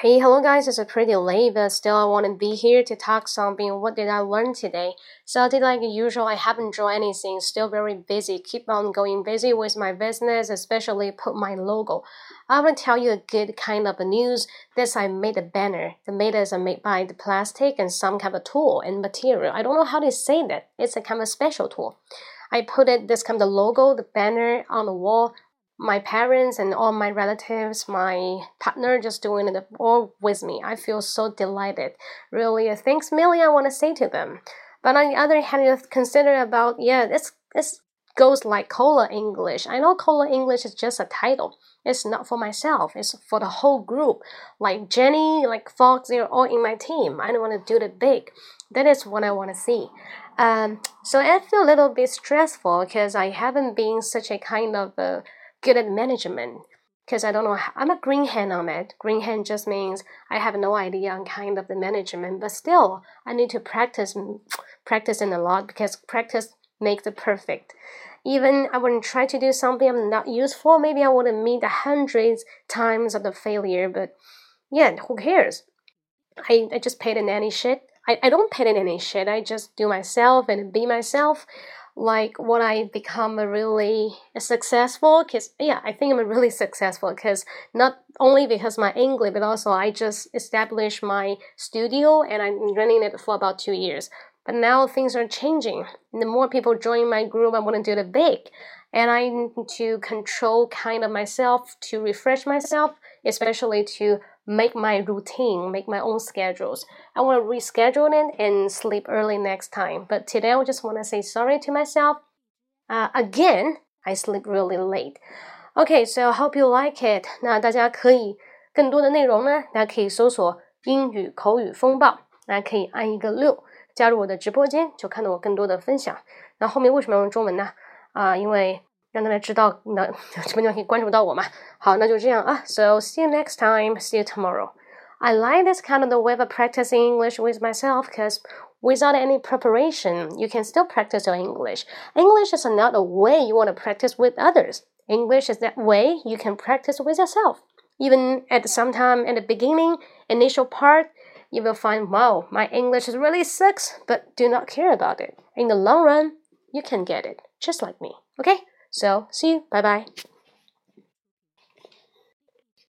Hey, hello guys, it's a pretty late, but still I want to be here to talk something. What did I learn today? So today, like usual, I haven't drawn anything, still very busy. Keep on going busy with my business, especially put my logo. I want to tell you a good kind of news. This I made a banner. The made is made by the plastic and some kind of tool and material. I don't know how to say that. It's a kind of special tool. I put it this kind of logo, the banner on the wall my parents and all my relatives, my partner just doing it all with me. I feel so delighted. Really, thanks million I want to say to them. But on the other hand, you consider about yeah, this this goes like Kola English. I know Kola English is just a title. It's not for myself. It's for the whole group. Like Jenny, like Fox, they're all in my team. I don't want to do it big. That is what I want to see. Um, so I feel a little bit stressful because I haven't been such a kind of a good at management because I don't know. I'm a green hand on it. Green hand just means I have no idea on kind of the management, but still I need to practice practicing a lot because practice makes the perfect. Even I wouldn't try to do something I'm not useful, maybe I wouldn't meet the hundreds times of the failure, but yeah, who cares? I, I just paid in any shit. I, I don't pay in any shit. I just do myself and be myself like what I become a really successful because yeah I think I'm a really successful because not only because my English but also I just established my studio and I'm running it for about two years. But now things are changing. The more people join my group I want to do it big. And I need to control kind of myself to refresh myself especially to make my routine, make my own schedules. I want to reschedule it and sleep early next time. But today I just want to say sorry to myself. Uh, again, I sleep really late. Okay, so I hope you like it. 那大家可以更多的内容呢，大家可以搜索英语口语风暴，大家可以按一个六加入我的直播间，就看到我更多的分享。那后面为什么要用中文呢？啊、呃，因为 让大家知道，那直播间可以关注到我嘛。好，那就这样啊。So see you next time. See you tomorrow. I like this kind of the way of practicing English with myself because without any preparation, you can still practice your English. English is not a way you want to practice with others. English is that way you can practice with yourself. Even at some time at the beginning, initial part, you will find, wow, my English really sucks, but do not care about it. In the long run, you can get it, just like me. Okay? So, see you. Bye bye.